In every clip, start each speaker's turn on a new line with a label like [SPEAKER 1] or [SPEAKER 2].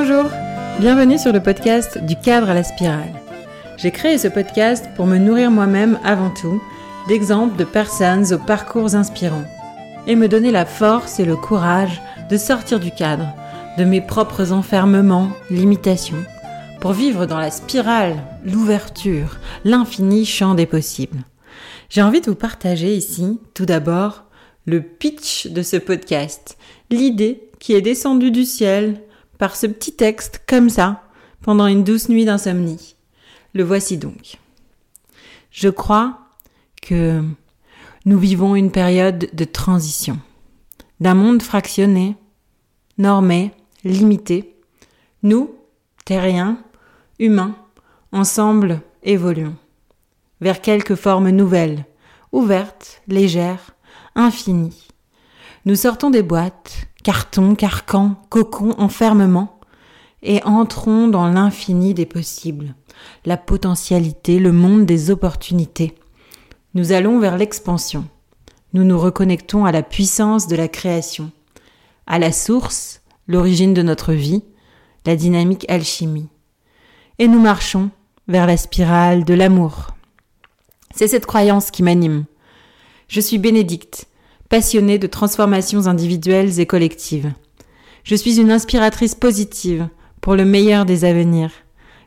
[SPEAKER 1] Bonjour, bienvenue sur le podcast Du cadre à la spirale. J'ai créé ce podcast pour me nourrir moi-même avant tout d'exemples de personnes aux parcours inspirants et me donner la force et le courage de sortir du cadre, de mes propres enfermements, limitations, pour vivre dans la spirale, l'ouverture, l'infini champ des possibles. J'ai envie de vous partager ici, tout d'abord, le pitch de ce podcast, l'idée qui est descendue du ciel par ce petit texte comme ça, pendant une douce nuit d'insomnie. Le voici donc. Je crois que nous vivons une période de transition, d'un monde fractionné, normé, limité. Nous, terriens, humains, ensemble évoluons vers quelques formes nouvelles, ouvertes, légères, infinies. Nous sortons des boîtes, cartons, carcans, cocons, enfermements, et entrons dans l'infini des possibles, la potentialité, le monde des opportunités. Nous allons vers l'expansion. Nous nous reconnectons à la puissance de la création, à la source, l'origine de notre vie, la dynamique alchimie. Et nous marchons vers la spirale de l'amour. C'est cette croyance qui m'anime. Je suis Bénédicte, passionnée de transformations individuelles et collectives. Je suis une inspiratrice positive pour le meilleur des avenirs.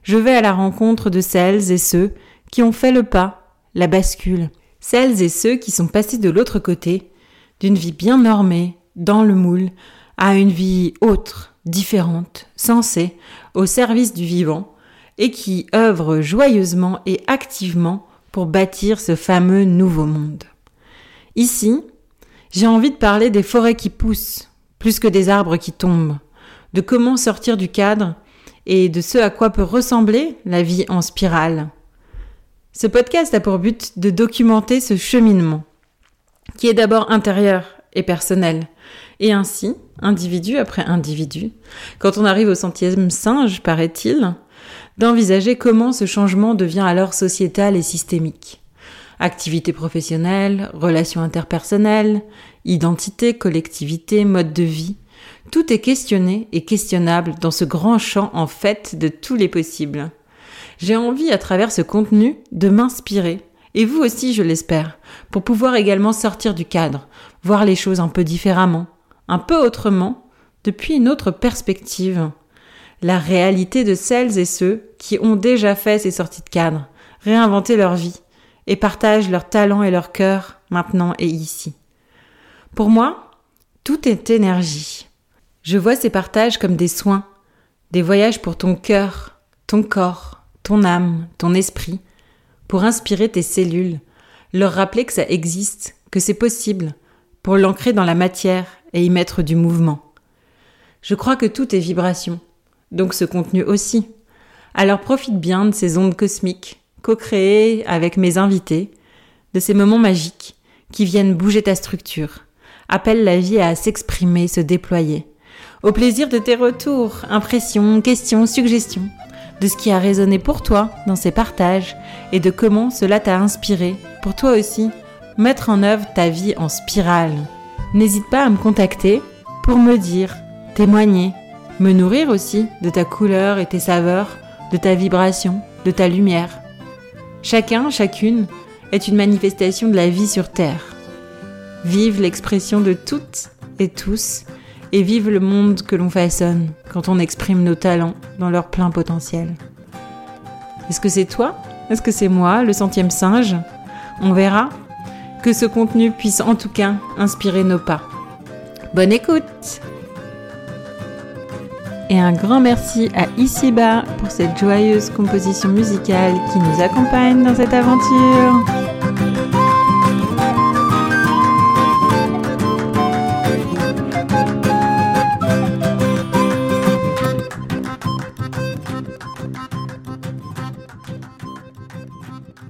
[SPEAKER 1] Je vais à la rencontre de celles et ceux qui ont fait le pas, la bascule, celles et ceux qui sont passés de l'autre côté, d'une vie bien normée, dans le moule, à une vie autre, différente, sensée, au service du vivant, et qui œuvrent joyeusement et activement pour bâtir ce fameux nouveau monde. Ici, j'ai envie de parler des forêts qui poussent, plus que des arbres qui tombent, de comment sortir du cadre et de ce à quoi peut ressembler la vie en spirale. Ce podcast a pour but de documenter ce cheminement, qui est d'abord intérieur et personnel, et ainsi, individu après individu, quand on arrive au centième singe, paraît-il, d'envisager comment ce changement devient alors sociétal et systémique. Activité professionnelle, relations interpersonnelles, identité, collectivité, mode de vie, tout est questionné et questionnable dans ce grand champ en fait de tous les possibles. J'ai envie à travers ce contenu de m'inspirer, et vous aussi je l'espère, pour pouvoir également sortir du cadre, voir les choses un peu différemment, un peu autrement, depuis une autre perspective. La réalité de celles et ceux qui ont déjà fait ces sorties de cadre, réinventé leur vie, et partagent leurs talents et leur cœur maintenant et ici. Pour moi, tout est énergie. Je vois ces partages comme des soins, des voyages pour ton cœur, ton corps, ton âme, ton esprit, pour inspirer tes cellules, leur rappeler que ça existe, que c'est possible, pour l'ancrer dans la matière et y mettre du mouvement. Je crois que tout est vibration, donc ce contenu aussi. Alors profite bien de ces ondes cosmiques, co-créées avec mes invités, de ces moments magiques qui viennent bouger ta structure, appellent la vie à s'exprimer, se déployer. Au plaisir de tes retours, impressions, questions, suggestions de ce qui a résonné pour toi dans ces partages et de comment cela t'a inspiré pour toi aussi mettre en œuvre ta vie en spirale. N'hésite pas à me contacter pour me dire, témoigner, me nourrir aussi de ta couleur et tes saveurs, de ta vibration, de ta lumière. Chacun, chacune est une manifestation de la vie sur Terre. Vive l'expression de toutes et tous et vive le monde que l'on façonne quand on exprime nos talents dans leur plein potentiel. Est-ce que c'est toi? Est-ce que c'est moi, le centième singe? On verra. Que ce contenu puisse en tout cas inspirer nos pas. Bonne écoute Et un grand merci à Ici-Bas pour cette joyeuse composition musicale qui nous accompagne dans cette aventure.